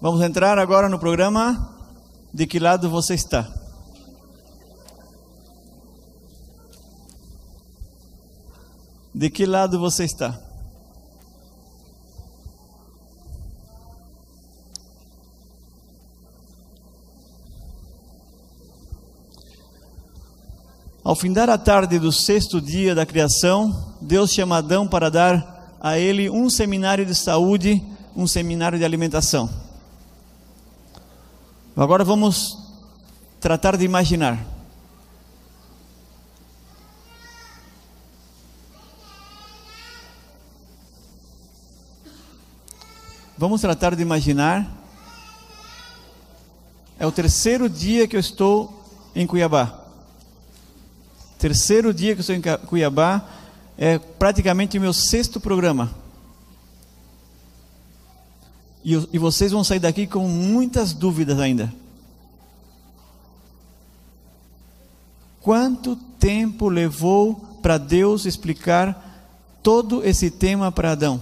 Vamos entrar agora no programa De que lado você está? De que lado você está? Ao findar a tarde do sexto dia da criação, Deus chama Adão para dar a ele um seminário de saúde, um seminário de alimentação. Agora vamos tratar de imaginar. Vamos tratar de imaginar. É o terceiro dia que eu estou em Cuiabá. Terceiro dia que eu estou em Cuiabá. É praticamente o meu sexto programa. E, e vocês vão sair daqui com muitas dúvidas ainda. Quanto tempo levou para Deus explicar todo esse tema para Adão?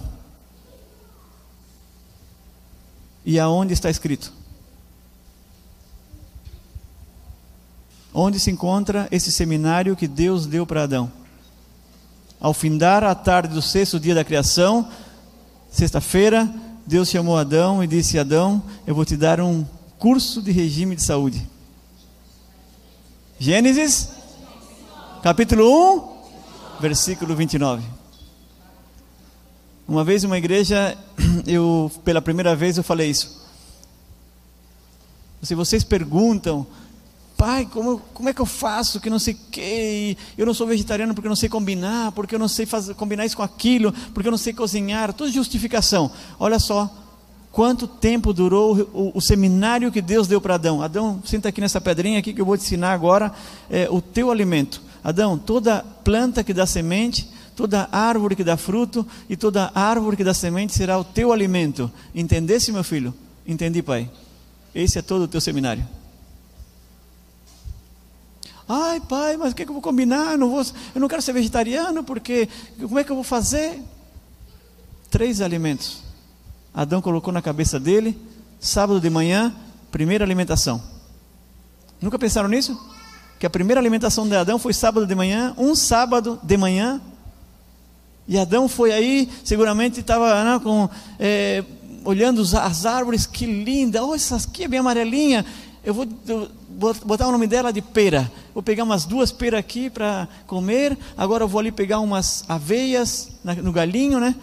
E aonde está escrito? Onde se encontra esse seminário que Deus deu para Adão? Ao findar a tarde do sexto dia da criação, sexta-feira, Deus chamou Adão e disse: Adão, eu vou te dar um curso de regime de saúde. Gênesis, capítulo 1, versículo 29. Uma vez uma igreja, eu pela primeira vez eu falei isso. Se vocês perguntam, pai, como, como é que eu faço que não sei o que, eu não sou vegetariano porque eu não sei combinar, porque eu não sei fazer, combinar isso com aquilo, porque eu não sei cozinhar, tudo justificação. Olha só, quanto tempo durou o, o seminário que Deus deu para Adão. Adão, senta aqui nessa pedrinha aqui que eu vou te ensinar agora é, o teu alimento. Adão, toda planta que dá semente, toda árvore que dá fruto e toda árvore que dá semente será o teu alimento. Entendesse, meu filho? Entendi, pai. Esse é todo o teu seminário. Ai, pai, mas o que, é que eu vou combinar? Eu não, vou, eu não quero ser vegetariano, porque como é que eu vou fazer? Três alimentos. Adão colocou na cabeça dele, sábado de manhã, primeira alimentação. Nunca pensaram nisso? Que a primeira alimentação de Adão foi sábado de manhã, um sábado de manhã, e Adão foi aí, seguramente estava né, com, é, olhando as árvores, que linda, oh, essa aqui é bem amarelinha. Eu vou botar o nome dela de pera. Vou pegar umas duas peras aqui para comer. Agora eu vou ali pegar umas aveias no galinho, né?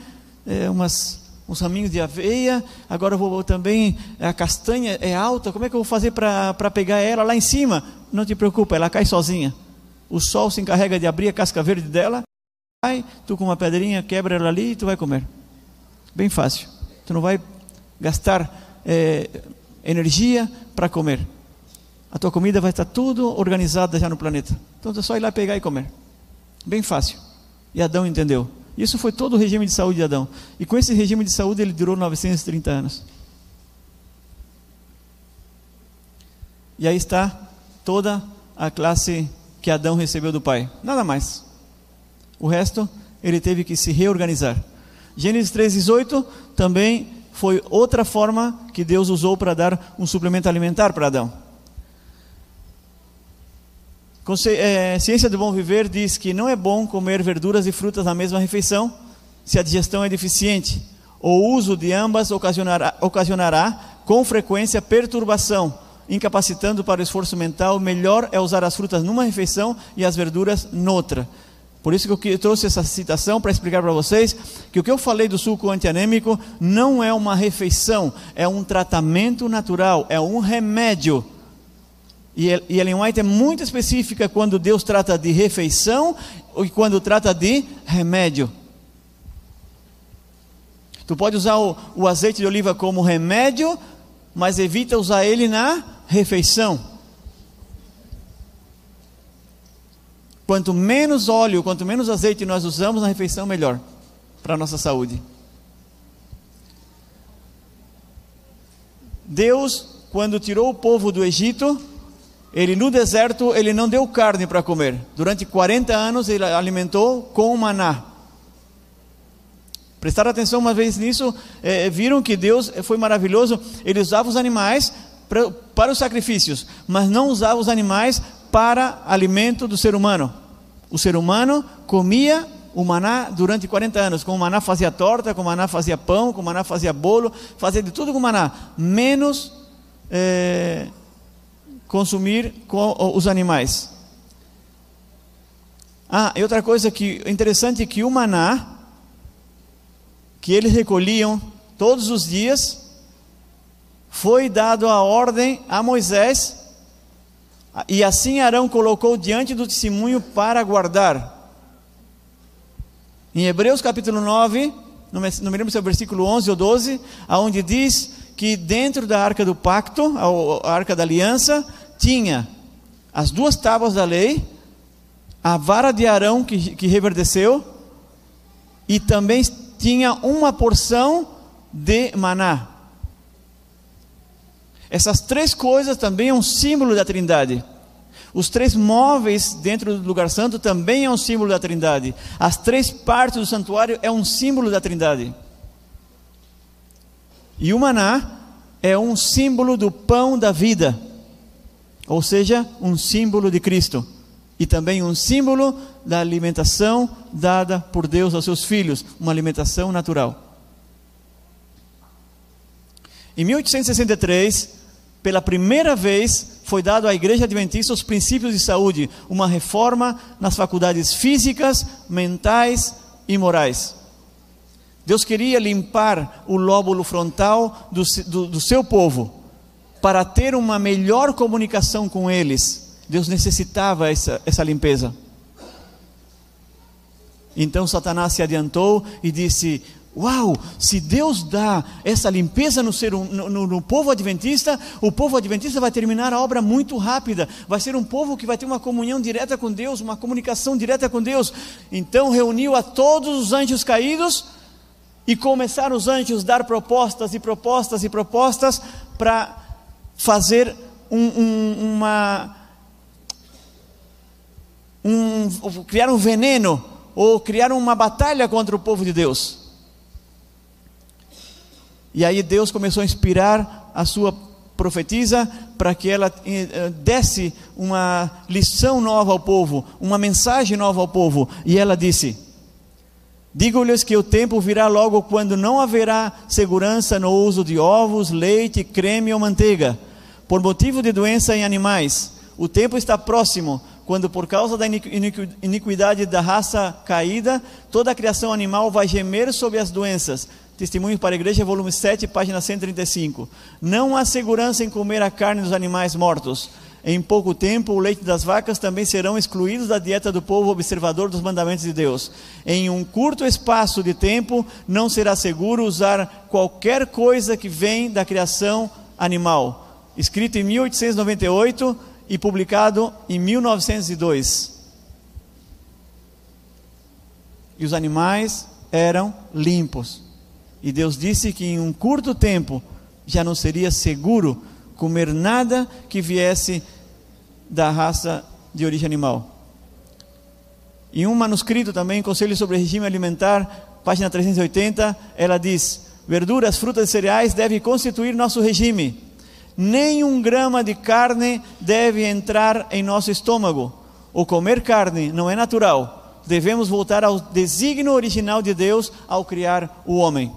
É, umas, uns raminhos de aveia. Agora eu vou também. A castanha é alta. Como é que eu vou fazer para pegar ela lá em cima? Não te preocupa, ela cai sozinha. O sol se encarrega de abrir a casca verde dela vai, tu com uma pedrinha quebra ela ali e tu vai comer. Bem fácil. Tu não vai gastar é, energia para comer. A tua comida vai estar tudo organizada já no planeta. Então é só ir lá pegar e comer. Bem fácil. E Adão entendeu. Isso foi todo o regime de saúde de Adão. E com esse regime de saúde ele durou 930 anos. E aí está toda a classe que Adão recebeu do pai. Nada mais. O resto, ele teve que se reorganizar. Gênesis 3,18 também foi outra forma que Deus usou para dar um suplemento alimentar para Adão. É, Ciência do Bom Viver diz que não é bom comer verduras e frutas na mesma refeição se a digestão é deficiente. O uso de ambas ocasionará, ocasionará com frequência perturbação, incapacitando para o esforço mental. Melhor é usar as frutas numa refeição e as verduras noutra. Por isso que eu trouxe essa citação para explicar para vocês que o que eu falei do suco antianêmico não é uma refeição, é um tratamento natural, é um remédio. E Ellen White é muito específica quando Deus trata de refeição e quando trata de remédio. Tu pode usar o, o azeite de oliva como remédio, mas evita usar ele na refeição. Quanto menos óleo, quanto menos azeite nós usamos na refeição, melhor para a nossa saúde. Deus, quando tirou o povo do Egito, ele no deserto, ele não deu carne para comer. Durante 40 anos ele alimentou com maná. Prestaram atenção uma vez nisso, é, viram que Deus foi maravilhoso. Ele usava os animais pra, para os sacrifícios, mas não usava os animais para alimento do ser humano. O ser humano comia o maná durante 40 anos. Com o maná fazia torta, com o maná fazia pão, com o maná fazia bolo, fazia de tudo com o maná, menos é, consumir com os animais. Ah, e outra coisa que interessante é que o maná que eles recolhiam todos os dias foi dado a ordem a Moisés e assim Arão colocou diante do testemunho para guardar. Em Hebreus capítulo 9, não me, não me lembro se é o versículo 11 ou 12, aonde diz que dentro da arca do pacto, a, arca da aliança, tinha as duas tábuas da lei, a vara de Arão que, que reverdeceu, e também tinha uma porção de maná. Essas três coisas também é um símbolo da Trindade. Os três móveis dentro do lugar santo também é um símbolo da Trindade. As três partes do santuário é um símbolo da Trindade. E o maná é um símbolo do pão da vida, ou seja, um símbolo de Cristo. E também um símbolo da alimentação dada por Deus aos seus filhos, uma alimentação natural. Em 1863, pela primeira vez, foi dado à Igreja Adventista os princípios de saúde, uma reforma nas faculdades físicas, mentais e morais. Deus queria limpar o lóbulo frontal do, do, do seu povo, para ter uma melhor comunicação com eles. Deus necessitava essa, essa limpeza. Então Satanás se adiantou e disse: Uau, se Deus dá essa limpeza no, ser, no, no, no, povo adventista, o povo adventista vai terminar a obra muito rápida. Vai ser um povo que vai ter uma comunhão direta com Deus, uma comunicação direta com Deus. Então reuniu a todos os anjos caídos e começaram os anjos a dar propostas e propostas e propostas para fazer um, um, uma. Um, criar um veneno ou criar uma batalha contra o povo de Deus. E aí Deus começou a inspirar a sua profetisa para que ela eh, desse uma lição nova ao povo, uma mensagem nova ao povo. E ela disse: Digo-lhes que o tempo virá logo quando não haverá segurança no uso de ovos, leite, creme ou manteiga, por motivo de doença em animais. O tempo está próximo, quando por causa da iniquidade da raça caída, toda a criação animal vai gemer sob as doenças Testemunho para a Igreja, volume 7, página 135. Não há segurança em comer a carne dos animais mortos. Em pouco tempo, o leite das vacas também serão excluídos da dieta do povo observador dos mandamentos de Deus. Em um curto espaço de tempo, não será seguro usar qualquer coisa que vem da criação animal. Escrito em 1898 e publicado em 1902. E os animais eram limpos. E Deus disse que em um curto tempo já não seria seguro comer nada que viesse da raça de origem animal. Em um manuscrito também, Conselho sobre Regime Alimentar, página 380, ela diz: verduras, frutas e cereais devem constituir nosso regime. Nem um grama de carne deve entrar em nosso estômago. O comer carne não é natural. Devemos voltar ao desígnio original de Deus ao criar o homem.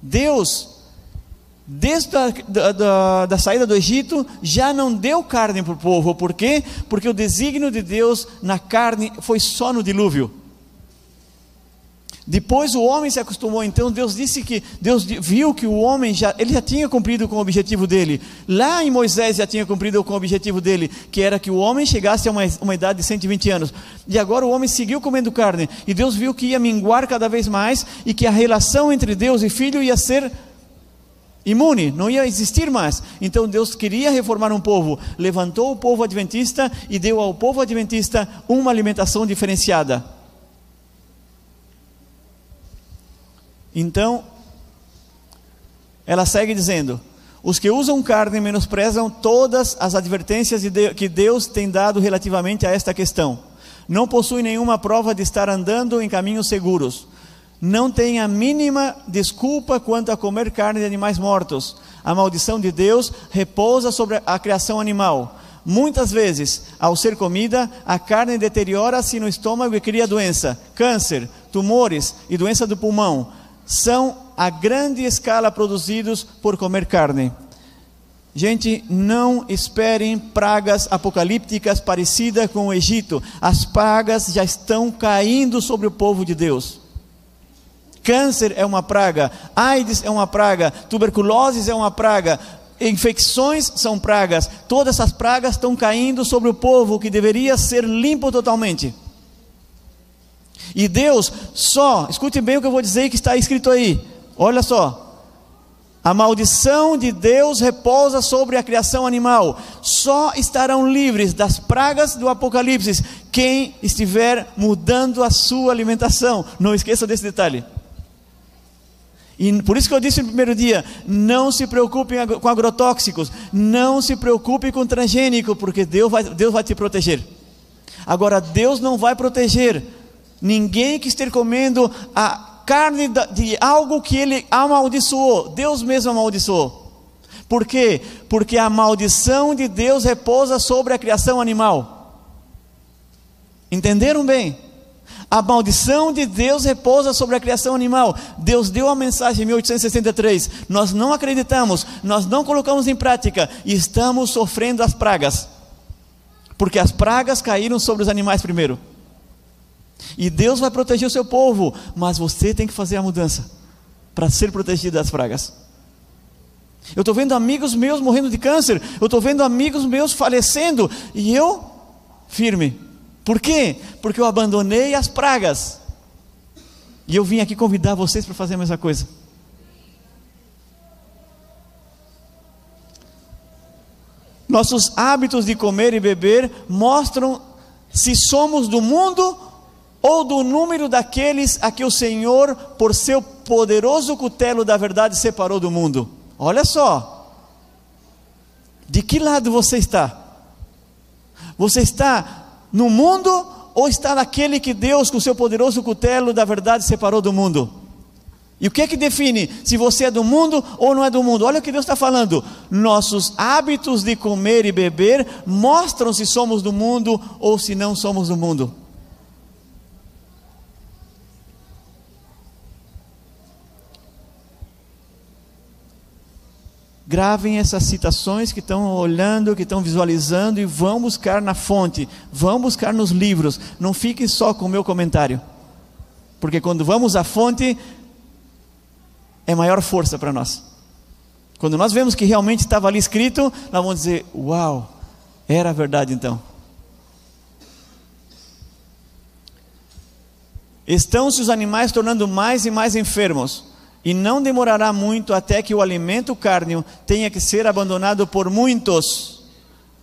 Deus, desde a da, da, da saída do Egito, já não deu carne para o povo. Por quê? Porque o desígnio de Deus na carne foi só no dilúvio. Depois o homem se acostumou, então Deus disse que Deus viu que o homem já ele já tinha cumprido com o objetivo dele. Lá em Moisés já tinha cumprido com o objetivo dele, que era que o homem chegasse a uma, uma idade de 120 anos. E agora o homem seguiu comendo carne, e Deus viu que ia minguar cada vez mais e que a relação entre Deus e filho ia ser imune, não ia existir mais. Então Deus queria reformar um povo, levantou o povo adventista e deu ao povo adventista uma alimentação diferenciada. Então, ela segue dizendo: os que usam carne menosprezam todas as advertências que Deus tem dado relativamente a esta questão. Não possuem nenhuma prova de estar andando em caminhos seguros. Não tem a mínima desculpa quanto a comer carne de animais mortos. A maldição de Deus repousa sobre a criação animal. Muitas vezes, ao ser comida, a carne deteriora-se no estômago e cria doença. Câncer, tumores e doença do pulmão são a grande escala produzidos por comer carne. Gente, não esperem pragas apocalípticas parecidas com o Egito. As pragas já estão caindo sobre o povo de Deus. Câncer é uma praga, AIDS é uma praga, tuberculose é uma praga, infecções são pragas. Todas essas pragas estão caindo sobre o povo que deveria ser limpo totalmente. E Deus só, escute bem o que eu vou dizer que está escrito aí. Olha só. A maldição de Deus repousa sobre a criação animal. Só estarão livres das pragas do Apocalipse quem estiver mudando a sua alimentação. Não esqueça desse detalhe. E por isso que eu disse no primeiro dia: não se preocupe com agrotóxicos, não se preocupe com transgênico, porque Deus vai, Deus vai te proteger. Agora, Deus não vai proteger ninguém que esteja comendo a carne de algo que ele amaldiçoou, Deus mesmo amaldiçoou. Por quê? Porque a maldição de Deus repousa sobre a criação animal. Entenderam bem? A maldição de Deus repousa sobre a criação animal. Deus deu a mensagem em 1863. Nós não acreditamos, nós não colocamos em prática e estamos sofrendo as pragas. Porque as pragas caíram sobre os animais primeiro. E Deus vai proteger o seu povo, mas você tem que fazer a mudança para ser protegido das pragas. Eu estou vendo amigos meus morrendo de câncer, eu estou vendo amigos meus falecendo, e eu firme, por quê? Porque eu abandonei as pragas. E eu vim aqui convidar vocês para fazer a mesma coisa. Nossos hábitos de comer e beber mostram se somos do mundo ou do número daqueles a que o Senhor, por seu poderoso cutelo da verdade, separou do mundo. Olha só. De que lado você está? Você está no mundo ou está naquele que Deus, com seu poderoso cutelo da verdade, separou do mundo? E o que é que define se você é do mundo ou não é do mundo? Olha o que Deus está falando. Nossos hábitos de comer e beber mostram se somos do mundo ou se não somos do mundo. Gravem essas citações que estão olhando, que estão visualizando e vão buscar na fonte, vão buscar nos livros. Não fiquem só com o meu comentário. Porque quando vamos à fonte, é maior força para nós. Quando nós vemos que realmente estava ali escrito, nós vamos dizer: Uau, era verdade então. Estão-se os animais tornando mais e mais enfermos e não demorará muito até que o alimento cárneo tenha que ser abandonado por muitos,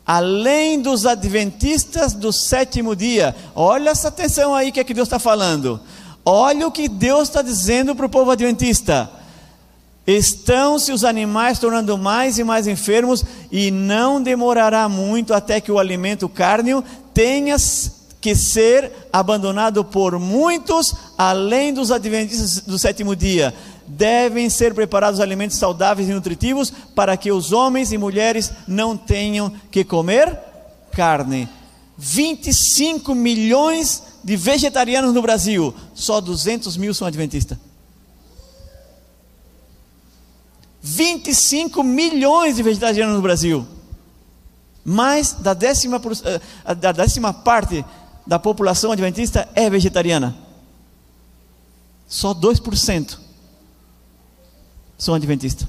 além dos adventistas do sétimo dia. Olha essa atenção aí que é que Deus está falando. Olha o que Deus está dizendo para o povo adventista. Estão-se os animais tornando mais e mais enfermos, e não demorará muito até que o alimento cárneo tenha que ser abandonado por muitos, além dos adventistas do sétimo dia devem ser preparados alimentos saudáveis e nutritivos para que os homens e mulheres não tenham que comer carne. 25 milhões de vegetarianos no Brasil, só 200 mil são adventistas. 25 milhões de vegetarianos no Brasil. Mais da décima, eh, da décima parte da população adventista é vegetariana. Só 2% sou adventista.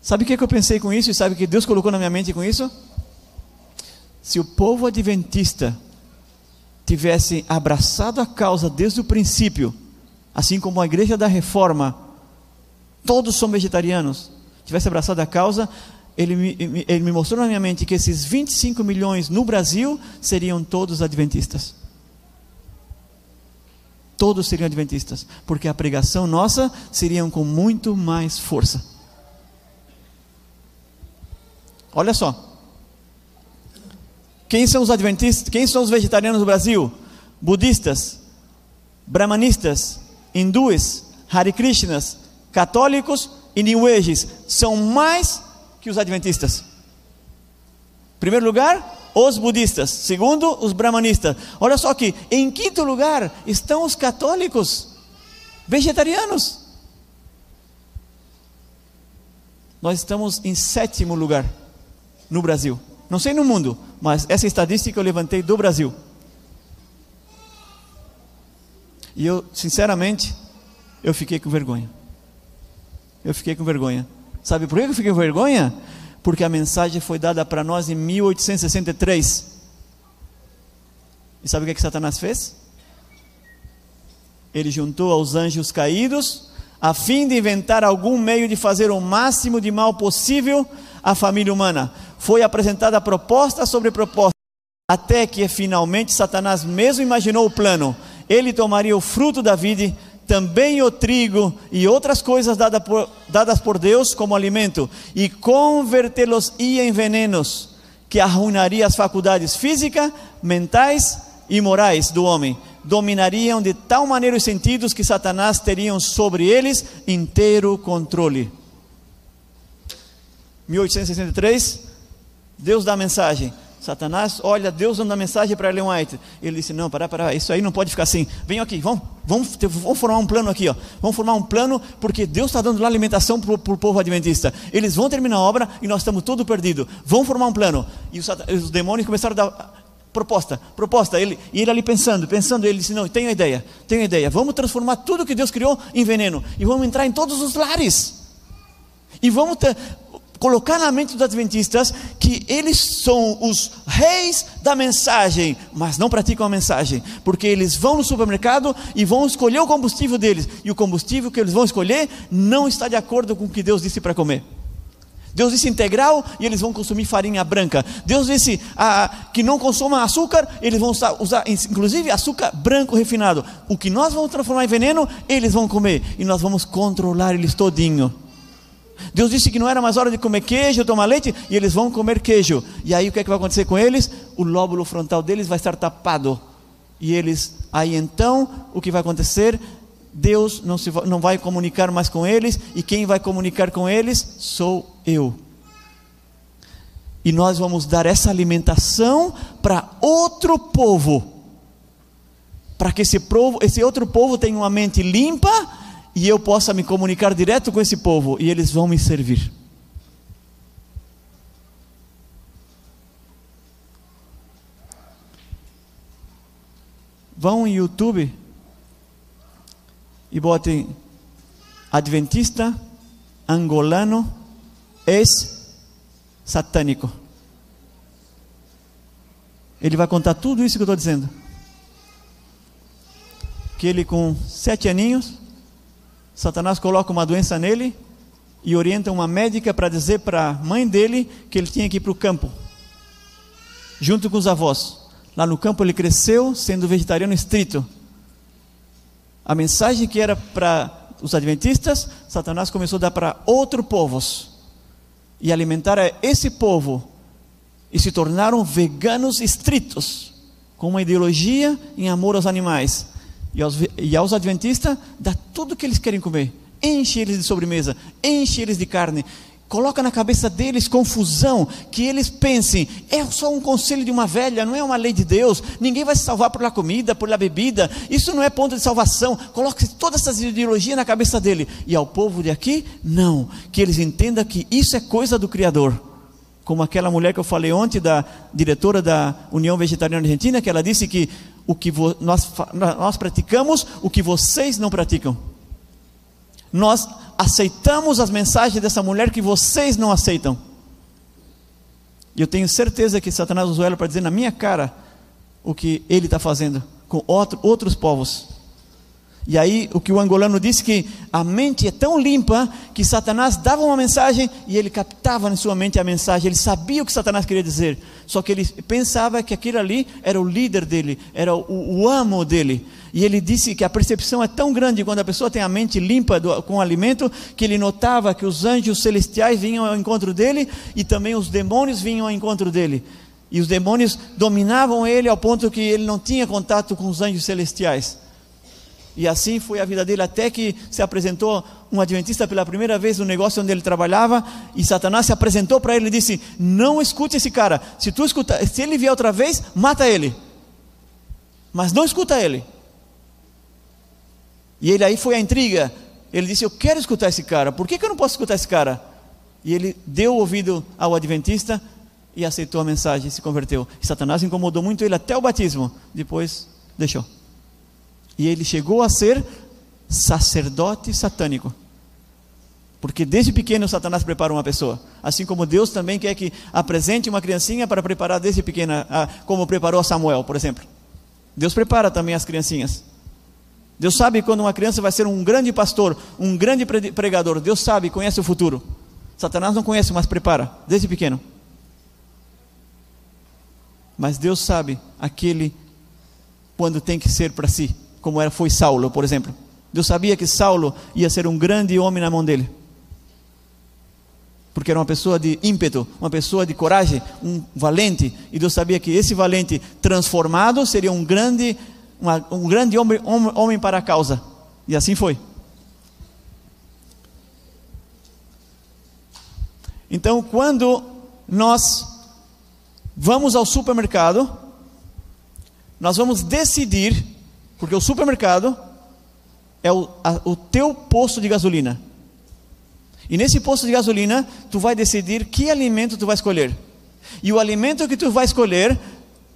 Sabe o que, eu pensei com isso e sabe o que Deus colocou na minha mente com isso? Se o povo adventista tivesse abraçado a causa desde o princípio, assim como a igreja da reforma, todos são vegetarianos, tivesse abraçado a causa, ele me, ele me mostrou na minha mente que esses 25 milhões no Brasil seriam todos adventistas todos seriam adventistas, porque a pregação nossa seria com muito mais força. Olha só. Quem são os adventistas? Quem são os vegetarianos do Brasil? Budistas, brahmanistas, hindus, Hare Krishnas, católicos e New Ages são mais que os adventistas. Em primeiro lugar, os budistas. Segundo, os brahmanistas. Olha só aqui, em quinto lugar estão os católicos, vegetarianos. Nós estamos em sétimo lugar no Brasil. Não sei no mundo, mas essa estatística eu levantei do Brasil. E eu, sinceramente, eu fiquei com vergonha. Eu fiquei com vergonha. Sabe por que eu fiquei com vergonha? Porque a mensagem foi dada para nós em 1863. E sabe o que, é que Satanás fez? Ele juntou aos anjos caídos, a fim de inventar algum meio de fazer o máximo de mal possível à família humana. Foi apresentada proposta sobre proposta, até que finalmente Satanás mesmo imaginou o plano. Ele tomaria o fruto da vida também o trigo e outras coisas dadas por, dadas por Deus como alimento, e convertê-los em venenos, que arruinaria as faculdades físicas, mentais e morais do homem. Dominariam de tal maneira os sentidos que Satanás teriam sobre eles inteiro controle. 1863, Deus dá a mensagem Satanás, olha, Deus dando a mensagem para Leon White. Ele disse: Não, para, para, isso aí não pode ficar assim. Vem aqui, vamos, vamos, vamos formar um plano aqui, ó. Vamos formar um plano, porque Deus está dando lá alimentação para o povo adventista. Eles vão terminar a obra e nós estamos tudo perdido. Vamos formar um plano. E os, os demônios começaram a dar proposta, proposta. Ele, e ele ali pensando, pensando, ele disse: Não, tenho ideia, tenho ideia. Vamos transformar tudo que Deus criou em veneno. E vamos entrar em todos os lares. E vamos ter, colocar na mente dos adventistas que eles são os reis da mensagem, mas não praticam a mensagem, porque eles vão no supermercado e vão escolher o combustível deles, e o combustível que eles vão escolher não está de acordo com o que Deus disse para comer. Deus disse integral e eles vão consumir farinha branca. Deus disse ah, que não consumam açúcar, eles vão usar, inclusive açúcar branco refinado. O que nós vamos transformar em veneno, eles vão comer e nós vamos controlar eles todinho. Deus disse que não era mais hora de comer queijo, tomar leite, e eles vão comer queijo. E aí o que, é que vai acontecer com eles? O lóbulo frontal deles vai estar tapado. E eles, aí então, o que vai acontecer? Deus não, se, não vai comunicar mais com eles, e quem vai comunicar com eles sou eu. E nós vamos dar essa alimentação para outro povo, para que esse, esse outro povo tenha uma mente limpa e eu possa me comunicar direto com esse povo e eles vão me servir. Vão em YouTube e botem Adventista angolano ex-satânico. Ele vai contar tudo isso que eu estou dizendo. Que ele com sete aninhos Satanás coloca uma doença nele e orienta uma médica para dizer para a mãe dele que ele tinha que ir para o campo, junto com os avós. Lá no campo ele cresceu sendo vegetariano estrito. A mensagem que era para os adventistas, Satanás começou a dar para outros povos e alimentar esse povo e se tornaram veganos estritos, com uma ideologia em amor aos animais. E aos, e aos adventistas, dá tudo que eles querem comer. Enche eles de sobremesa, enche eles de carne. Coloca na cabeça deles confusão, que eles pensem, é só um conselho de uma velha, não é uma lei de Deus, ninguém vai se salvar por la comida, por la bebida, isso não é ponto de salvação. Coloque todas essas ideologias na cabeça dele. E ao povo de aqui, não, que eles entendam que isso é coisa do Criador como aquela mulher que eu falei ontem, da diretora da União Vegetariana Argentina, que ela disse que o que nós, nós praticamos, o que vocês não praticam. Nós aceitamos as mensagens dessa mulher que vocês não aceitam. E eu tenho certeza que Satanás usou ela para dizer na minha cara o que ele está fazendo com outro, outros povos. E aí, o que o angolano disse que a mente é tão limpa que Satanás dava uma mensagem e ele captava na sua mente a mensagem, ele sabia o que Satanás queria dizer, só que ele pensava que aquele ali era o líder dele, era o, o amo dele. E ele disse que a percepção é tão grande quando a pessoa tem a mente limpa do, com alimento, que ele notava que os anjos celestiais vinham ao encontro dele e também os demônios vinham ao encontro dele. E os demônios dominavam ele ao ponto que ele não tinha contato com os anjos celestiais. E assim foi a vida dele até que se apresentou um adventista pela primeira vez no negócio onde ele trabalhava e Satanás se apresentou para ele e disse: "Não escute esse cara. Se tu escuta, se ele vier outra vez, mata ele. Mas não escuta ele." E ele aí foi a intriga. Ele disse: "Eu quero escutar esse cara. Por que, que eu não posso escutar esse cara?" E ele deu ouvido ao adventista e aceitou a mensagem e se converteu. E Satanás incomodou muito ele até o batismo. Depois deixou. E ele chegou a ser sacerdote satânico. Porque desde pequeno Satanás prepara uma pessoa. Assim como Deus também quer que apresente uma criancinha para preparar desde pequena, como preparou Samuel, por exemplo. Deus prepara também as criancinhas. Deus sabe quando uma criança vai ser um grande pastor, um grande pregador. Deus sabe, conhece o futuro. Satanás não conhece, mas prepara, desde pequeno. Mas Deus sabe aquele quando tem que ser para si como era, foi Saulo, por exemplo. Deus sabia que Saulo ia ser um grande homem na mão dele. Porque era uma pessoa de ímpeto, uma pessoa de coragem, um valente. E Deus sabia que esse valente transformado seria um grande, uma, um grande homem, homem, homem para a causa. E assim foi. Então, quando nós vamos ao supermercado, nós vamos decidir porque o supermercado é o, a, o teu posto de gasolina. E nesse posto de gasolina, tu vai decidir que alimento tu vai escolher. E o alimento que tu vai escolher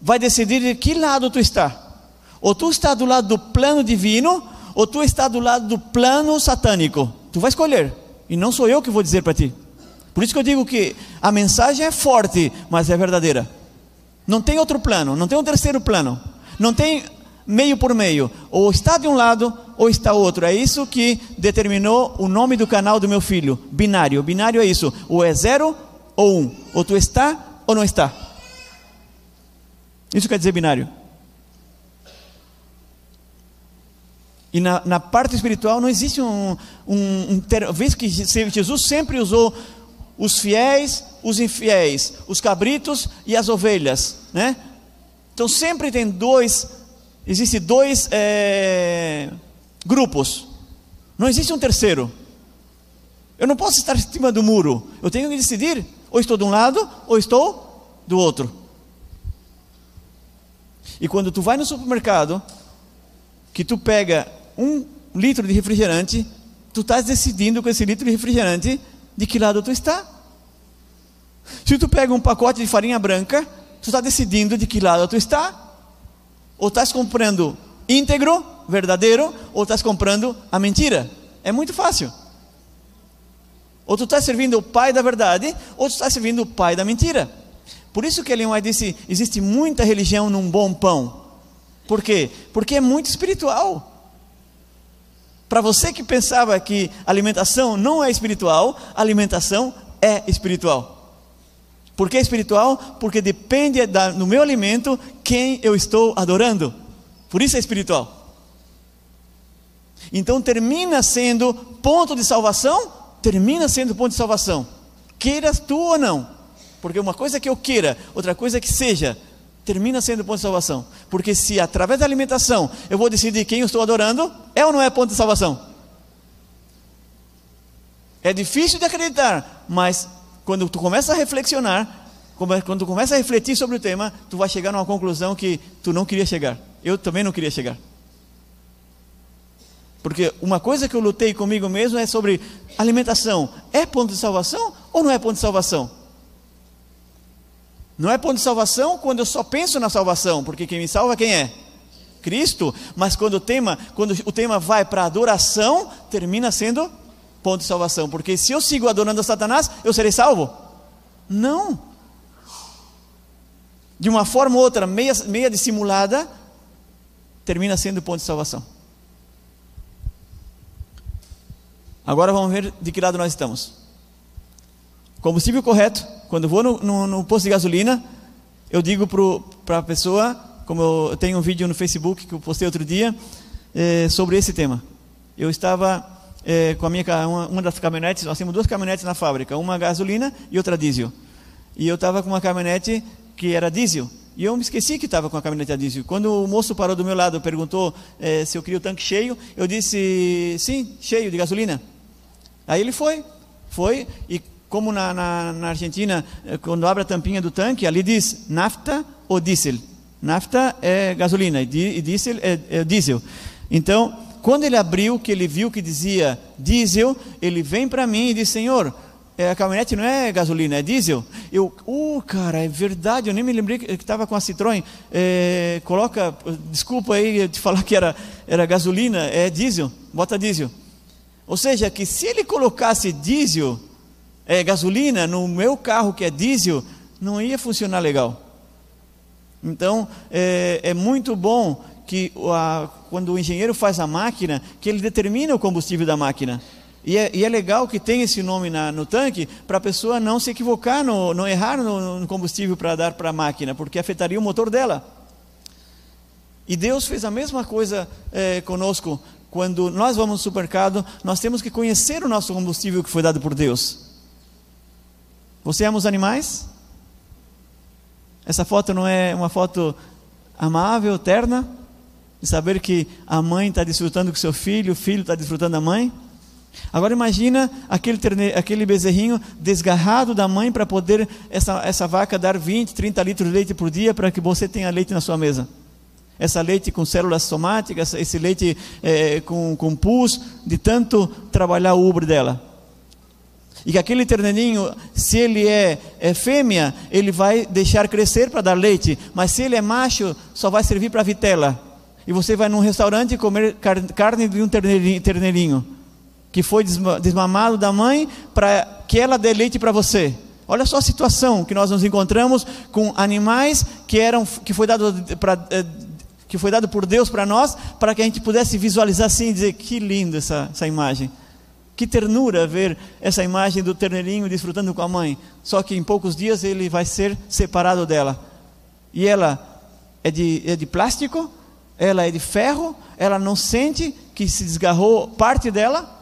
vai decidir de que lado tu está. Ou tu está do lado do plano divino, ou tu está do lado do plano satânico. Tu vai escolher. E não sou eu que vou dizer para ti. Por isso que eu digo que a mensagem é forte, mas é verdadeira. Não tem outro plano, não tem um terceiro plano. Não tem meio por meio, ou está de um lado ou está outro. É isso que determinou o nome do canal do meu filho, binário. Binário é isso, ou é zero ou um, ou tu está ou não está. Isso quer dizer binário. E na, na parte espiritual não existe um, um, um ter, vez que Jesus sempre usou os fiéis, os infiéis, os cabritos e as ovelhas, né? Então sempre tem dois Existem dois é, grupos. Não existe um terceiro. Eu não posso estar em cima do muro. Eu tenho que decidir: ou estou de um lado ou estou do outro. E quando tu vai no supermercado, que tu pega um litro de refrigerante, tu estás decidindo com esse litro de refrigerante de que lado tu está. Se tu pega um pacote de farinha branca, tu está decidindo de que lado tu está. Ou estás comprando íntegro, verdadeiro, ou estás comprando a mentira. É muito fácil. Ou tu estás servindo o pai da verdade, ou tu estás servindo o pai da mentira. Por isso que Ellen White disse: existe muita religião num bom pão. Por quê? Porque é muito espiritual. Para você que pensava que alimentação não é espiritual, alimentação é espiritual. Por que espiritual? Porque depende da, no meu alimento quem eu estou adorando. Por isso é espiritual. Então termina sendo ponto de salvação, termina sendo ponto de salvação. Queiras tu ou não. Porque uma coisa é que eu queira, outra coisa é que seja, termina sendo ponto de salvação. Porque se através da alimentação eu vou decidir quem eu estou adorando, é ou não é ponto de salvação? É difícil de acreditar, mas quando tu começa a reflexionar, quando tu começa a refletir sobre o tema, tu vai chegar numa conclusão que tu não queria chegar. Eu também não queria chegar. Porque uma coisa que eu lutei comigo mesmo é sobre alimentação. É ponto de salvação ou não é ponto de salvação? Não é ponto de salvação quando eu só penso na salvação, porque quem me salva quem é? Cristo. Mas quando o tema, quando o tema vai para adoração, termina sendo ponto de salvação. Porque se eu sigo adorando a Satanás, eu serei salvo? Não. De uma forma ou outra, meia, meia dissimulada, termina sendo ponto de salvação. Agora vamos ver de que lado nós estamos. Combustível correto, quando vou no, no, no posto de gasolina, eu digo para a pessoa, como eu, tenho um vídeo no Facebook que eu postei outro dia, é, sobre esse tema. Eu estava é, com a minha uma, uma, das caminhonetes, nós temos duas caminhonetes na fábrica, uma gasolina e outra diesel. E eu estava com uma caminhonete que era diesel E eu me esqueci que estava com a caminhonete a diesel. Quando o moço parou do meu lado e perguntou eh, se eu queria o tanque cheio, eu disse sim, cheio de gasolina. Aí ele foi, foi, e como na, na, na Argentina, eh, quando abre a tampinha do tanque, ali diz nafta ou diesel. Nafta é gasolina e diesel é, é diesel. Então, quando ele abriu, que ele viu que dizia diesel, ele vem para mim e diz: Senhor, é, a caminhonete não é gasolina, é diesel. Eu, uh, cara, é verdade, eu nem me lembrei que estava com a Citroën. É, coloca, desculpa aí de falar que era, era gasolina, é diesel, bota diesel. Ou seja, que se ele colocasse diesel, é, gasolina, no meu carro que é diesel, não ia funcionar legal. Então, é, é muito bom que a, quando o engenheiro faz a máquina, que ele determina o combustível da máquina. E é, e é, legal que tem esse nome na, no tanque para a pessoa não se equivocar, no, não errar no, no combustível para dar para a máquina, porque afetaria o motor dela. E Deus fez a mesma coisa é, conosco. Quando nós vamos no supermercado, nós temos que conhecer o nosso combustível que foi dado por Deus. Você ama os animais? Essa foto não é uma foto amável, terna? De saber que a mãe está desfrutando com seu filho, o filho está desfrutando da mãe? Agora imagina aquele, terne, aquele bezerrinho desgarrado da mãe para poder essa, essa vaca dar 20, 30 litros de leite por dia para que você tenha leite na sua mesa. Essa leite com células somáticas, esse leite é, com, com pus, de tanto trabalhar o ubre dela. E que aquele terneirinho, se ele é, é fêmea, ele vai deixar crescer para dar leite, mas se ele é macho, só vai servir para vitela. E você vai num restaurante comer carne de um terneirinho que foi desmamado da mãe para que ela dê leite para você. Olha só a situação que nós nos encontramos com animais que eram que foi dado para eh, que foi dado por Deus para nós, para que a gente pudesse visualizar assim e dizer que lindo essa, essa imagem. Que ternura ver essa imagem do terneirinho desfrutando com a mãe. Só que em poucos dias ele vai ser separado dela. E ela é de, é de plástico, ela é de ferro, ela não sente que se desgarrou parte dela,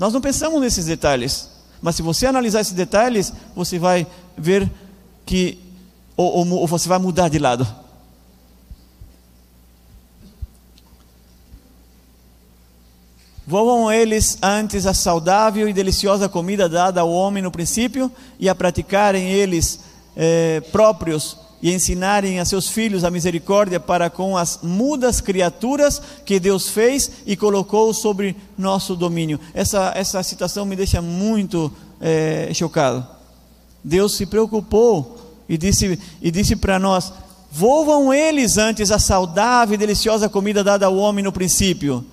nós não pensamos nesses detalhes, mas se você analisar esses detalhes, você vai ver que, ou, ou, ou você vai mudar de lado. Voam eles antes a saudável e deliciosa comida dada ao homem no princípio, e a praticarem eles eh, próprios e ensinarem a seus filhos a misericórdia para com as mudas criaturas que Deus fez e colocou sobre nosso domínio. Essa, essa citação me deixa muito é, chocado. Deus se preocupou e disse, e disse para nós: Volvam eles antes a saudável e deliciosa comida dada ao homem no princípio,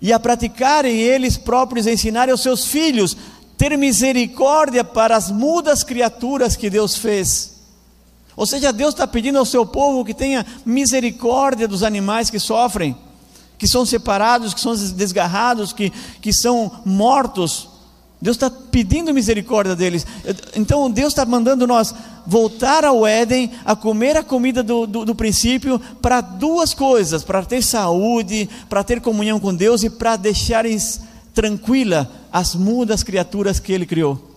e a praticarem eles próprios, ensinarem aos seus filhos ter misericórdia para as mudas criaturas que Deus fez. Ou seja, Deus está pedindo ao seu povo que tenha misericórdia dos animais que sofrem, que são separados, que são desgarrados, que, que são mortos. Deus está pedindo misericórdia deles. Então Deus está mandando nós voltar ao Éden, a comer a comida do, do, do princípio, para duas coisas: para ter saúde, para ter comunhão com Deus e para deixarem tranquila as mudas criaturas que Ele criou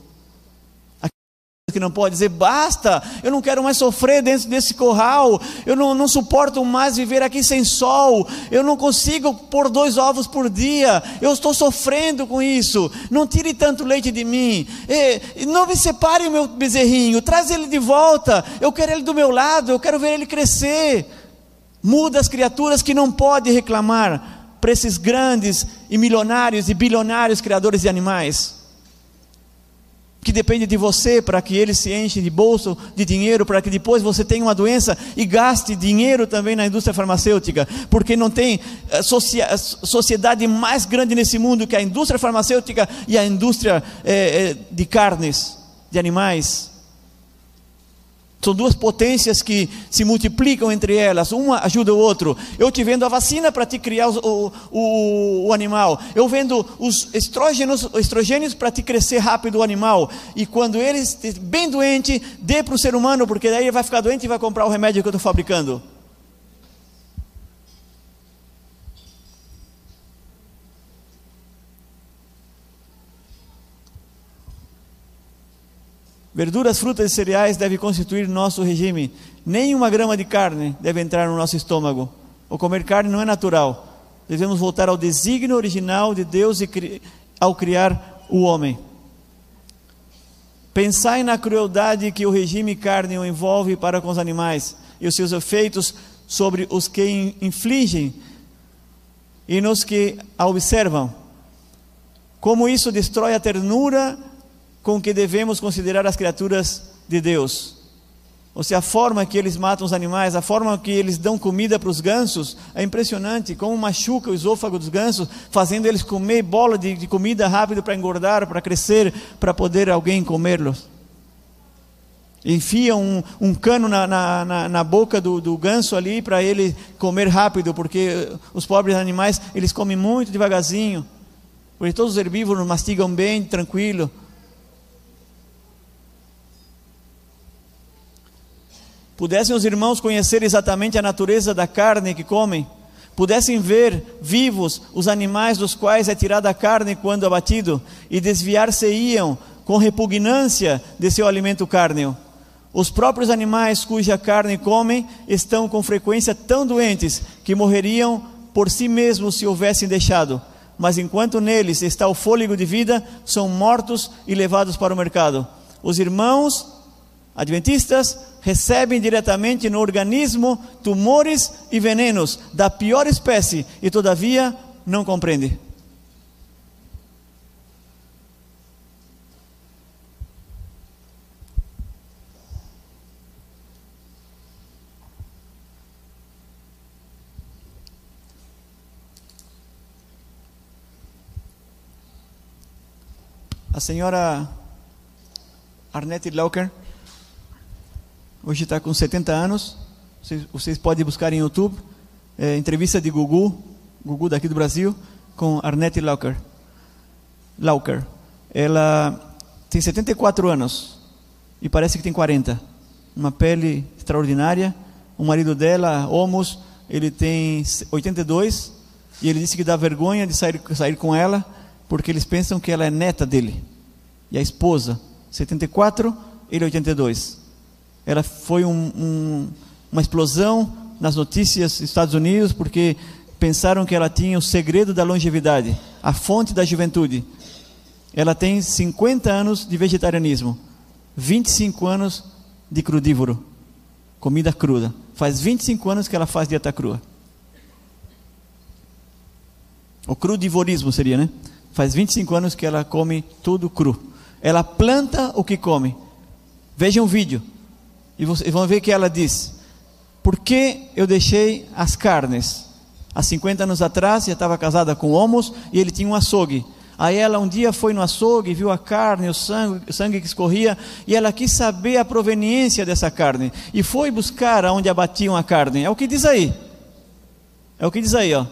que não pode dizer basta, eu não quero mais sofrer dentro desse corral, eu não, não suporto mais viver aqui sem sol, eu não consigo pôr dois ovos por dia, eu estou sofrendo com isso, não tire tanto leite de mim, e, não me separe o meu bezerrinho, traz ele de volta, eu quero ele do meu lado, eu quero ver ele crescer. Muda as criaturas que não pode reclamar para esses grandes e milionários e bilionários criadores de animais que depende de você para que ele se enche de bolso de dinheiro, para que depois você tenha uma doença e gaste dinheiro também na indústria farmacêutica, porque não tem eh, sociedade mais grande nesse mundo que a indústria farmacêutica e a indústria é, de carnes, de animais. São duas potências que se multiplicam entre elas, uma ajuda o outro. Eu te vendo a vacina para te criar o, o, o, animal. Eu vendo os estrógenos, estrogênios para te crescer rápido o animal. E quando ele estiver bem doente, dê para o ser humano, porque daí ele vai ficar doente e vai comprar o remédio que eu estou fabricando. Verduras, frutas e cereais devem constituir nosso regime. Nem uma grama de carne deve entrar no nosso estômago. O comer carne não é natural. Devemos voltar ao desígnio original de Deus ao criar o homem. Pensai na crueldade que o regime carne envolve para com os animais e os seus efeitos sobre os que infligem e nos que a observam. Como isso destrói a ternura com que devemos considerar as criaturas de Deus. Ou seja, a forma que eles matam os animais, a forma que eles dão comida para os gansos, é impressionante. Como machuca o esôfago dos gansos, fazendo eles comer bola de, de comida rápido para engordar, para crescer, para poder alguém comê-los. Enfiam um, um cano na, na, na, na, boca do, do ganso ali para ele comer rápido, porque os pobres animais eles comem muito devagarzinho. Porque todos os herbívoros mastigam bem, tranquilo. Pudessem os irmãos conhecer exatamente a natureza da carne que comem, pudessem ver vivos os animais dos quais é tirada a carne quando abatido, e desviar-se-iam com repugnância de seu alimento cárneo. Os próprios animais cuja carne comem estão com frequência tão doentes que morreriam por si mesmos se houvessem deixado. Mas enquanto neles está o fôlego de vida, são mortos e levados para o mercado. Os irmãos adventistas recebem diretamente no organismo tumores e venenos da pior espécie e todavia não compreendem. A senhora Arnette Lauker Hoje está com 70 anos. Vocês, vocês, podem buscar em YouTube. É, entrevista de Gugu, Gugu daqui do Brasil, com Arnette Lauker. Lauker. Ela tem 74 anos e parece que tem 40. Uma pele extraordinária. O marido dela, Homos, ele tem 82 e ele disse que dá vergonha de sair, sair com ela porque eles pensam que ela é neta dele. E a esposa, 74, ele 82. Ela foi um, um, uma explosão nas notícias dos Estados Unidos porque pensaram que ela tinha o segredo da longevidade, a fonte da juventude. Ela tem 50 anos de vegetarianismo, 25 anos de crudívoro, comida cruda. Faz 25 anos que ela faz dieta crua. O crudivorismo seria, né? Faz 25 anos que ela come tudo cru. Ela planta o que come. Vejam um vídeo. E vão ver que ela diz: Por que eu deixei as carnes? Há 50 anos atrás, já estava casada com homos e ele tinha um açougue. Aí ela um dia foi no açougue, viu a carne, o sangue, o sangue que escorria, e ela quis saber a proveniência dessa carne. E foi buscar aonde abatiam a carne. É o que diz aí. É o que diz aí, ó.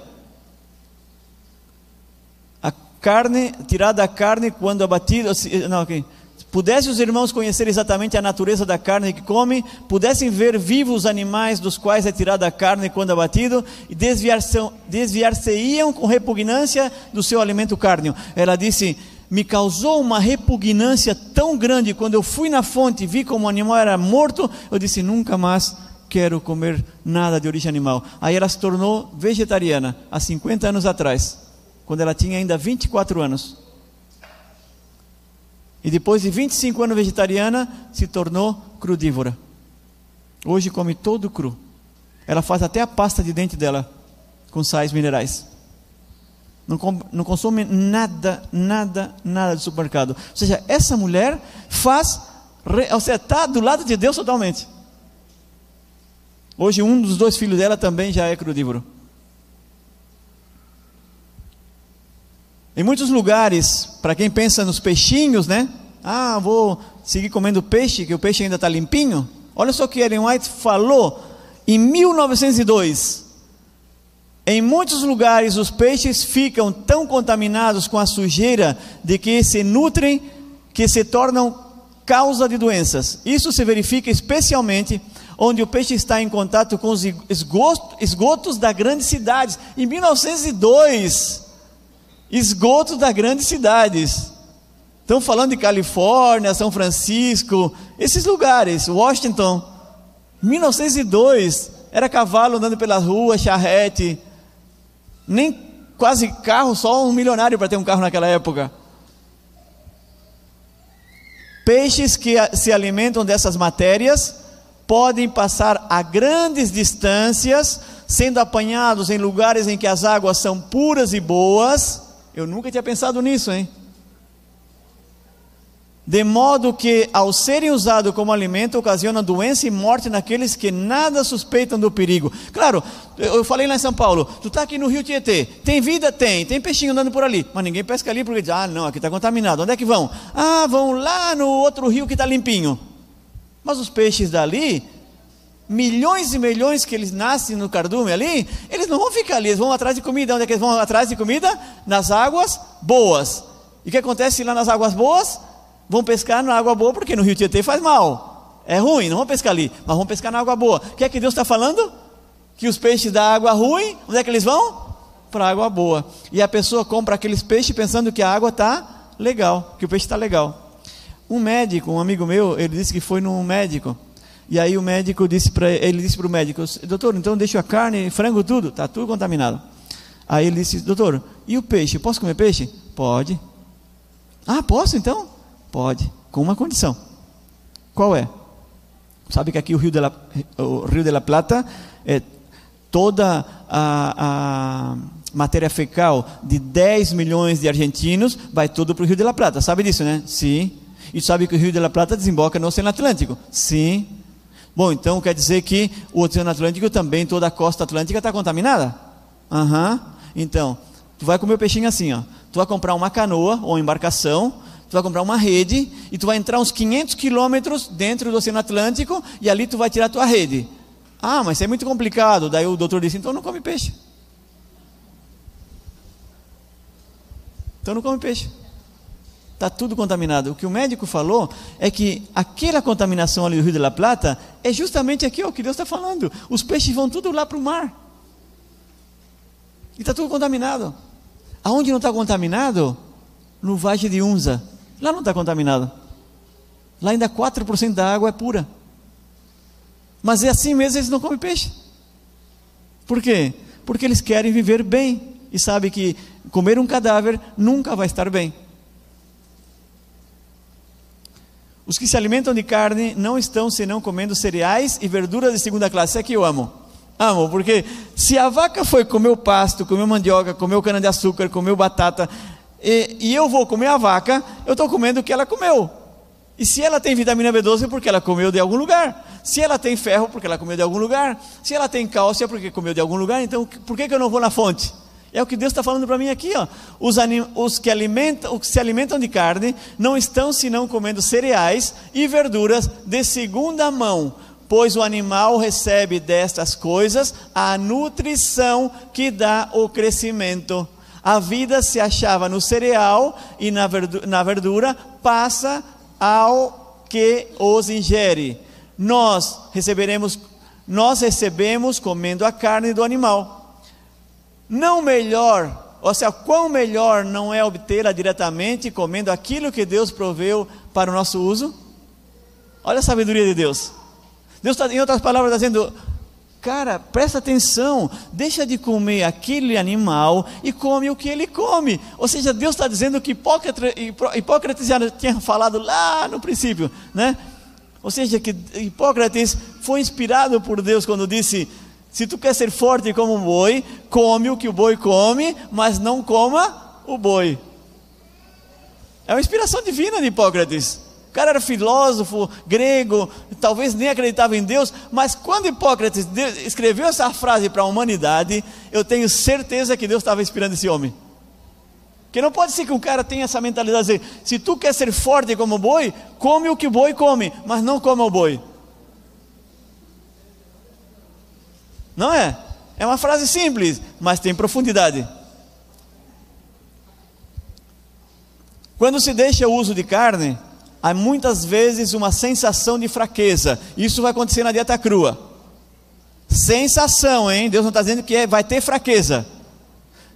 A carne, tirada a carne quando abatida. Não, ok pudessem os irmãos conhecer exatamente a natureza da carne que comem, pudessem ver vivos os animais dos quais é tirada a carne quando abatido, e desviar-se-iam desviar com repugnância do seu alimento cárneo. Ela disse: Me causou uma repugnância tão grande quando eu fui na fonte e vi como o animal era morto, eu disse: Nunca mais quero comer nada de origem animal. Aí ela se tornou vegetariana, há 50 anos atrás, quando ela tinha ainda 24 anos. E depois de 25 anos vegetariana, se tornou crudívora. Hoje come todo cru. Ela faz até a pasta de dente dela com sais minerais. Não, consome nada, nada, nada de supermercado. Ou seja, essa mulher faz, ou seja, está do lado de Deus totalmente. Hoje um dos dois filhos dela também já é crudívoro. Em muitos lugares, para quem pensa nos peixinhos, né? Ah, vou seguir comendo peixe, que o peixe ainda está limpinho. Olha só o que Ellen White falou em 1902. Em muitos lugares os peixes ficam tão contaminados com a sujeira de que se nutrem que se tornam causa de doenças. Isso se verifica especialmente onde o peixe está em contato com os esgotos da grandes cidades. Em 1902, esgotos das grandes cidades. Estão falando de Califórnia, São Francisco, esses lugares, Washington. 1902 era cavalo andando pelas ruas, charrete, nem quase carro, só um milionário para ter um carro naquela época. Peixes que se alimentam dessas matérias podem passar a grandes distâncias, sendo apanhados em lugares em que as águas são puras e boas. Eu nunca tinha pensado nisso, hein? de modo que, ao serem usados como alimento, ocasiona doença e morte naqueles que nada suspeitam do perigo. Claro, eu falei lá em São Paulo, tu está aqui no Rio Tietê, tem vida? Tem, tem peixinho andando por ali, mas ninguém pesca ali porque diz, ah não, aqui está contaminado, onde é que vão? Ah, vão lá no outro rio que está limpinho. Mas os peixes dali, milhões e milhões que eles nascem no cardume ali, eles não vão ficar ali, eles vão atrás de comida, onde é que eles vão atrás de comida? Nas águas boas. E o que acontece lá nas águas boas? vão pescar na água boa, porque no rio Tietê faz mal. É ruim, não vão pescar ali, mas vão pescar na água boa. O que é que Deus está falando? Que os peixes da água ruim, onde é que eles vão? Para a água boa. E a pessoa compra aqueles peixes pensando que a água está legal, que o peixe está legal. Um médico, um amigo meu, ele disse que foi num médico. E aí o médico disse para ele disse para o médico, doutor, então deixa a carne, frango, tudo, está tudo contaminado. Aí ele disse, doutor, e o peixe? Posso comer peixe? Pode. Ah, posso então? Pode, com uma condição. Qual é? Sabe que aqui o Rio de la, o Rio de la Plata, é, toda a, a matéria fecal de 10 milhões de argentinos vai tudo para o Rio de la Plata. Sabe disso, né? Sim. E sabe que o Rio de la Plata desemboca no Oceano Atlântico? Sim. Bom, então quer dizer que o Oceano Atlântico também, toda a costa atlântica está contaminada? Aham. Uhum. Então, tu vai comer o peixinho assim, ó. Tu vai comprar uma canoa ou embarcação, tu vai comprar uma rede e tu vai entrar uns 500 quilômetros dentro do Oceano Atlântico e ali tu vai tirar a tua rede. Ah, mas isso é muito complicado. Daí o doutor disse, então não come peixe. Então não come peixe. Está tudo contaminado. O que o médico falou é que aquela contaminação ali do Rio de la Plata é justamente aqui o que Deus está falando. Os peixes vão tudo lá para o mar. E está tudo contaminado. Aonde não está contaminado? No Vale de Unza. Lá não está contaminado. Lá ainda 4% da água é pura. Mas é assim mesmo eles não comem peixe. Por quê? Porque eles querem viver bem e sabem que comer um cadáver nunca vai estar bem. Os que se alimentam de carne não estão senão comendo cereais e verduras de segunda classe. Isso é que eu amo. Amo, porque se a vaca foi comer o pasto, comeu mandioca, comeu cana-de-açúcar, comeu batata, e, e eu vou comer a vaca, eu estou comendo o que ela comeu. E se ela tem vitamina B12 é porque ela comeu de algum lugar. Se ela tem ferro, porque ela comeu de algum lugar. Se ela tem cálcio, é porque comeu de algum lugar. Então, por que, que eu não vou na fonte? É o que Deus está falando para mim aqui. Ó. Os, os, que os que se alimentam de carne não estão senão comendo cereais e verduras de segunda mão, pois o animal recebe destas coisas a nutrição que dá o crescimento a vida se achava no cereal e na verdura, na verdura passa ao que os ingere. Nós receberemos, nós recebemos comendo a carne do animal. Não melhor, ou seja, quão melhor não é obtê-la diretamente comendo aquilo que Deus proveu para o nosso uso? Olha a sabedoria de Deus. Deus está, em outras palavras, está dizendo: Cara, presta atenção, deixa de comer aquele animal e come o que ele come. Ou seja, Deus está dizendo que Hipócrates, Hipócrates já tinha falado lá no princípio, né? Ou seja, que Hipócrates foi inspirado por Deus quando disse: se tu quer ser forte como um boi, come o que o boi come, mas não coma o boi. É uma inspiração divina de Hipócrates. O cara era filósofo grego, talvez nem acreditava em Deus, mas quando Hipócrates escreveu essa frase para a humanidade, eu tenho certeza que Deus estava inspirando esse homem. Que não pode ser que um cara tenha essa mentalidade de dizer, se tu quer ser forte como o boi, come o que o boi come, mas não come o boi. Não é? É uma frase simples, mas tem profundidade. Quando se deixa o uso de carne, há muitas vezes uma sensação de fraqueza. Isso vai acontecer na dieta crua. Sensação, hein? Deus não está dizendo que é, vai ter fraqueza.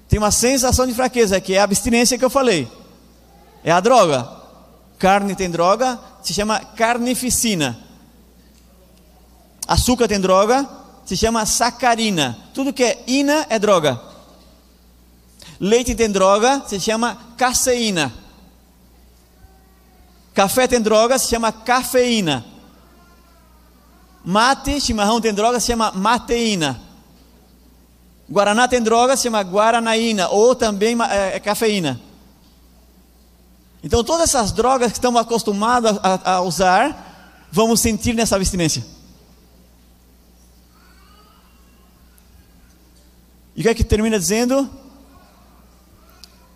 Tem uma sensação de fraqueza, que é a abstinência que eu falei. É a droga. Carne tem droga, se chama carnificina. Açúcar tem droga, se chama sacarina. Tudo que é ina é droga. Leite tem droga, se chama caseína. Café tem droga, se chama cafeína. Mate, chimarrão tem droga, se chama mateína. Guaraná tem droga, se chama guaranaína, ou também é, é cafeína. Então, todas essas drogas que estamos acostumados a, a usar, vamos sentir nessa abstinência. E o que é que termina dizendo?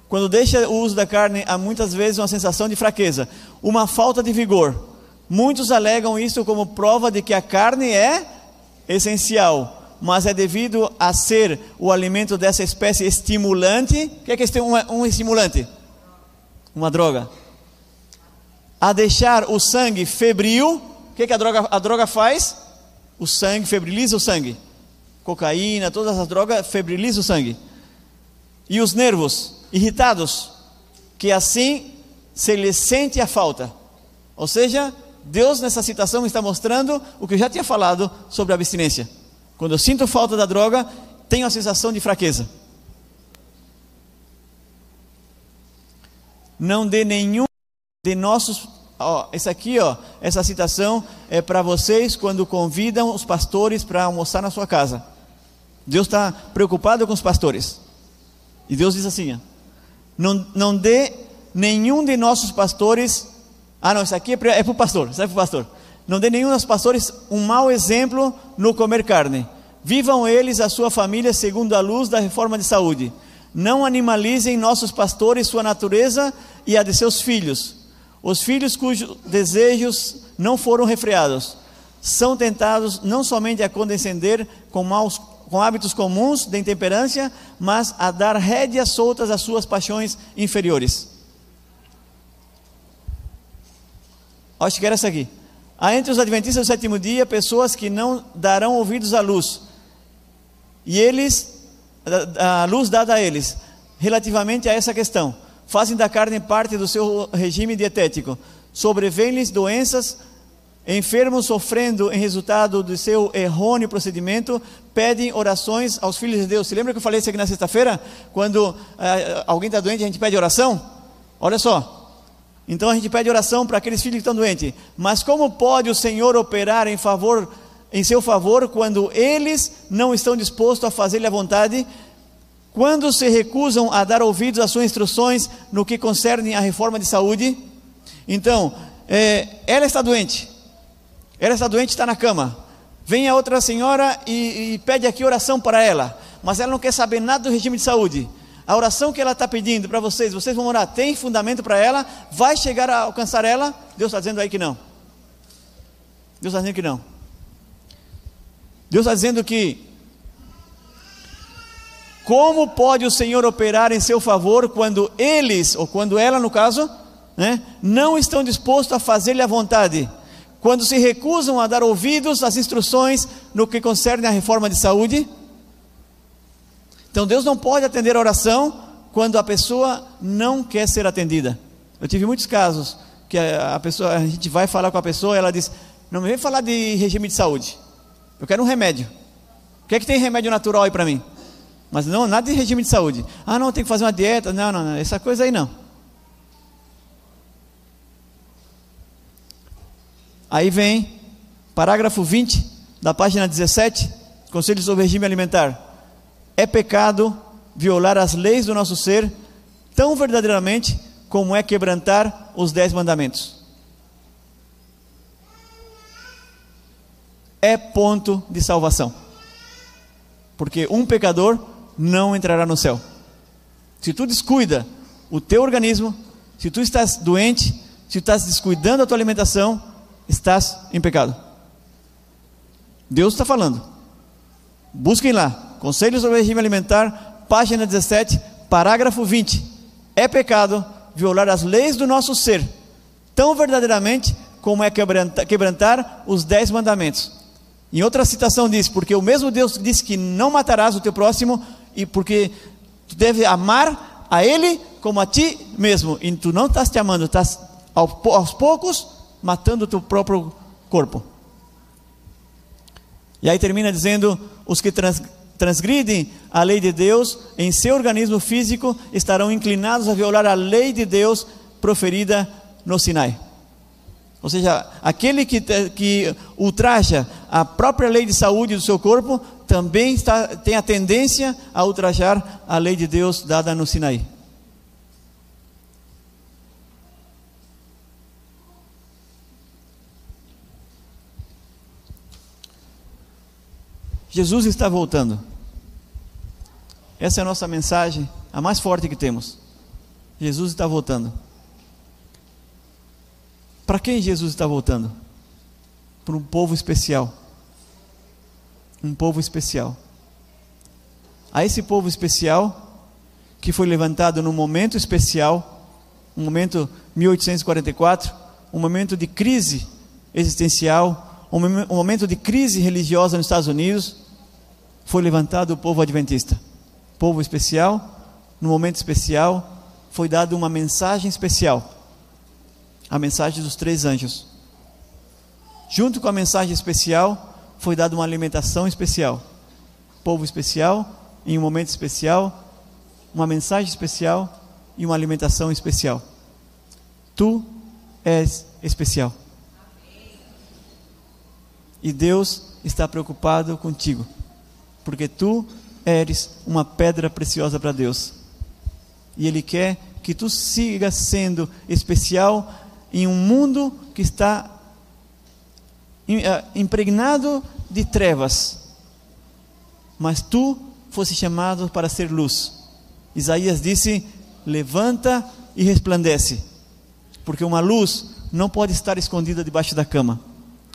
Quando deixa o uso da carne, há muitas vezes uma sensação de fraqueza, uma falta de vigor. Muitos alegam isso como prova de que a carne é essencial, mas é devido a ser o alimento dessa espécie estimulante. O que é, que é um, um estimulante? Uma droga. A deixar o sangue febril. O que, é que a, droga, a droga faz? O sangue febriliza o sangue. Cocaína, todas as drogas febrilizam o sangue. E os nervos irritados, que assim se lhe sente a falta. Ou seja, Deus nessa citação está mostrando o que eu já tinha falado sobre a abstinência. Quando eu sinto falta da droga, tenho a sensação de fraqueza. Não dê nenhum de nossos. Ó, esse aqui, ó, essa citação é para vocês quando convidam os pastores para almoçar na sua casa. Deus está preocupado com os pastores. E Deus diz assim: ó, não, não dê nenhum de nossos pastores. Ah, não, isso aqui é para é o pastor, é para o pastor. Não dê nenhum dos pastores um mau exemplo no comer carne. Vivam eles a sua família segundo a luz da reforma de saúde. Não animalizem nossos pastores, sua natureza e a de seus filhos. Os filhos cujos desejos não foram refreados são tentados não somente a condescender com maus com hábitos comuns de intemperância, mas a dar rédeas soltas às suas paixões inferiores. Acho que era essa aqui. Há entre os adventistas do sétimo dia pessoas que não darão ouvidos à luz. E eles, a luz dada a eles, relativamente a essa questão, fazem da carne parte do seu regime dietético. Sobrevêm-lhes doenças Enfermos sofrendo em resultado do seu errôneo procedimento, pedem orações aos filhos de Deus. Se lembra que eu falei isso aqui na sexta-feira? Quando eh, alguém está doente, a gente pede oração? Olha só. Então a gente pede oração para aqueles filhos que estão doentes. Mas como pode o Senhor operar em favor, em seu favor, quando eles não estão dispostos a fazer-lhe a vontade? Quando se recusam a dar ouvidos às suas instruções no que concerne a reforma de saúde? Então, é, ela está doente. Ela está doente, está na cama. Vem a outra senhora e, e pede aqui oração para ela, mas ela não quer saber nada do regime de saúde. A oração que ela está pedindo para vocês, vocês vão orar, tem fundamento para ela, vai chegar a alcançar ela? Deus está dizendo aí que não. Deus está dizendo que não. Deus está dizendo que como pode o Senhor operar em seu favor quando eles, ou quando ela no caso, né, não estão dispostos a fazer-lhe a vontade? quando se recusam a dar ouvidos às instruções no que concerne a reforma de saúde. Então Deus não pode atender a oração quando a pessoa não quer ser atendida. Eu tive muitos casos que a pessoa, a gente vai falar com a pessoa, ela diz: "Não me vem falar de regime de saúde. Eu quero um remédio. O que é que tem remédio natural aí para mim?" Mas não, nada de regime de saúde. Ah, não, tem que fazer uma dieta. Não, não, não, essa coisa aí não. Aí vem parágrafo 20 da página 17, Conselho sobre regime alimentar. É pecado violar as leis do nosso ser tão verdadeiramente como é quebrantar os dez mandamentos. É ponto de salvação. Porque um pecador não entrará no céu. Se tu descuida o teu organismo, se tu estás doente, se tu estás descuidando da tua alimentação, estás em pecado. Deus está falando. Busquem lá, Conselho sobre Regime Alimentar, página 17, parágrafo 20. É pecado violar as leis do nosso ser, tão verdadeiramente como é quebrantar, quebrantar os dez mandamentos. Em outra citação diz: Porque o mesmo Deus disse que não matarás o teu próximo, e porque tu deve amar a Ele como a ti mesmo, e tu não estás te amando, estás aos poucos matando o teu próprio corpo. E aí termina dizendo: os que trans, transgridem a lei de Deus em seu organismo físico estarão inclinados a violar a lei de Deus proferida no Sinai. Ou seja, aquele que, que ultraja a própria lei de saúde do seu corpo também está, tem a tendência a ultrajar a lei de Deus dada no Sinai. Jesus está voltando. Essa é a nossa mensagem, a mais forte que temos. Jesus está voltando. Para quem Jesus está voltando? Para um povo especial. Um povo especial. A esse povo especial, que foi levantado num momento especial, um momento 1844, um momento de crise existencial, um momento de crise religiosa nos Estados Unidos, foi levantado o povo adventista. Povo especial, no momento especial, foi dada uma mensagem especial. A mensagem dos três anjos. Junto com a mensagem especial, foi dada uma alimentação especial. Povo especial, em um momento especial, uma mensagem especial e uma alimentação especial. Tu és especial. E Deus está preocupado contigo, porque tu eres uma pedra preciosa para Deus. E Ele quer que tu sigas sendo especial em um mundo que está impregnado de trevas. Mas tu fosse chamado para ser luz. Isaías disse: Levanta e resplandece, porque uma luz não pode estar escondida debaixo da cama.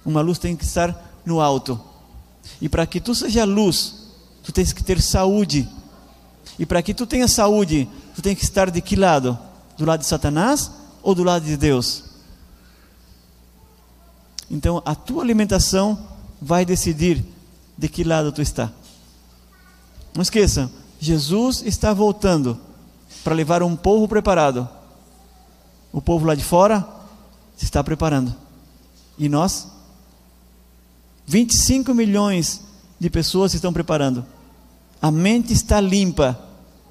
Uma luz tem que estar no alto. E para que tu seja luz, tu tens que ter saúde. E para que tu tenha saúde, tu tens que estar de que lado? Do lado de Satanás ou do lado de Deus? Então, a tua alimentação vai decidir de que lado tu está. Não esqueça, Jesus está voltando para levar um povo preparado. O povo lá de fora se está preparando. E nós 25 milhões de pessoas se estão preparando. A mente está limpa.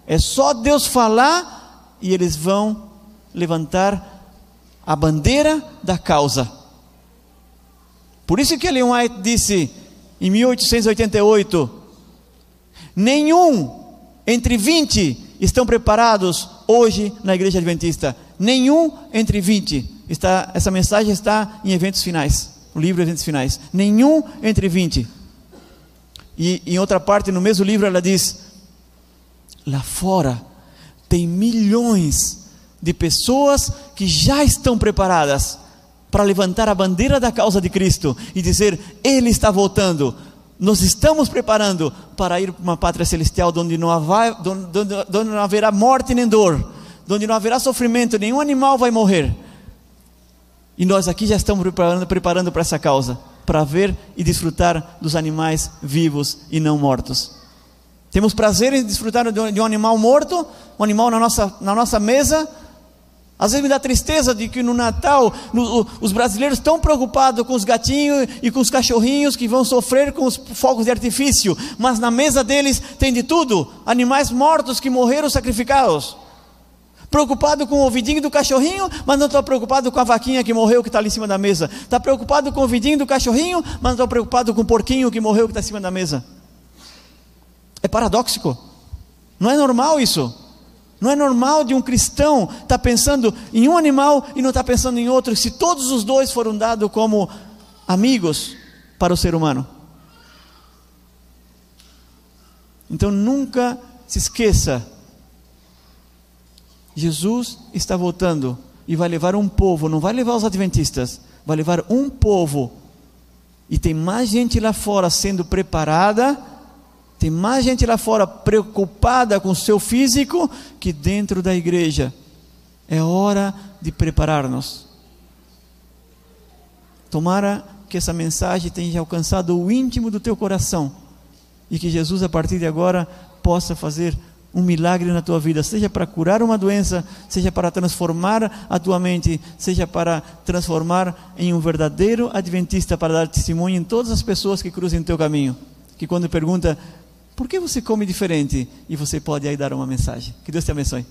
É só Deus falar e eles vão levantar a bandeira da causa. Por isso que Ellen White disse em 1888: nenhum entre 20 estão preparados hoje na igreja adventista. Nenhum entre 20. Está, essa mensagem está em eventos finais o livro Eventos Finais. Nenhum entre 20. E em outra parte, no mesmo livro, ela diz: lá fora tem milhões de pessoas que já estão preparadas para levantar a bandeira da causa de Cristo e dizer: Ele está voltando. Nós estamos preparando para ir para uma pátria celestial onde não, haverá, onde, não haverá morte nem dor, onde não haverá sofrimento, nenhum animal vai morrer e nós aqui já estamos preparando, preparando para essa causa, para ver e desfrutar dos animais vivos e não mortos. Temos prazer em desfrutar de um animal morto, um animal na nossa, na nossa mesa. Às vezes me dá tristeza de que no Natal no, os brasileiros estão preocupados com os gatinhos e com os cachorrinhos que vão sofrer com os fogos de artifício, mas na mesa deles tem de tudo: animais mortos que morreram sacrificados preocupado com o ouvidinho do cachorrinho, mas não estou preocupado com a vaquinha que morreu que está ali em cima da mesa. Está preocupado com o ouvidinho do cachorrinho, mas não estou preocupado com o porquinho que morreu que está em cima da mesa. É paradoxo. Não é normal isso. Não é normal de um cristão estar tá pensando em um animal e não estar tá pensando em outro, se todos os dois foram dados como amigos para o ser humano. Então nunca se esqueça Jesus está voltando e vai levar um povo, não vai levar os adventistas, vai levar um povo. E tem mais gente lá fora sendo preparada, tem mais gente lá fora preocupada com o seu físico que dentro da igreja. É hora de preparar-nos. Tomara que essa mensagem tenha alcançado o íntimo do teu coração e que Jesus, a partir de agora, possa fazer um milagre na tua vida, seja para curar uma doença, seja para transformar a tua mente, seja para transformar em um verdadeiro adventista, para dar testemunho em todas as pessoas que cruzem o teu caminho. Que quando pergunta por que você come diferente? E você pode aí dar uma mensagem. Que Deus te abençoe.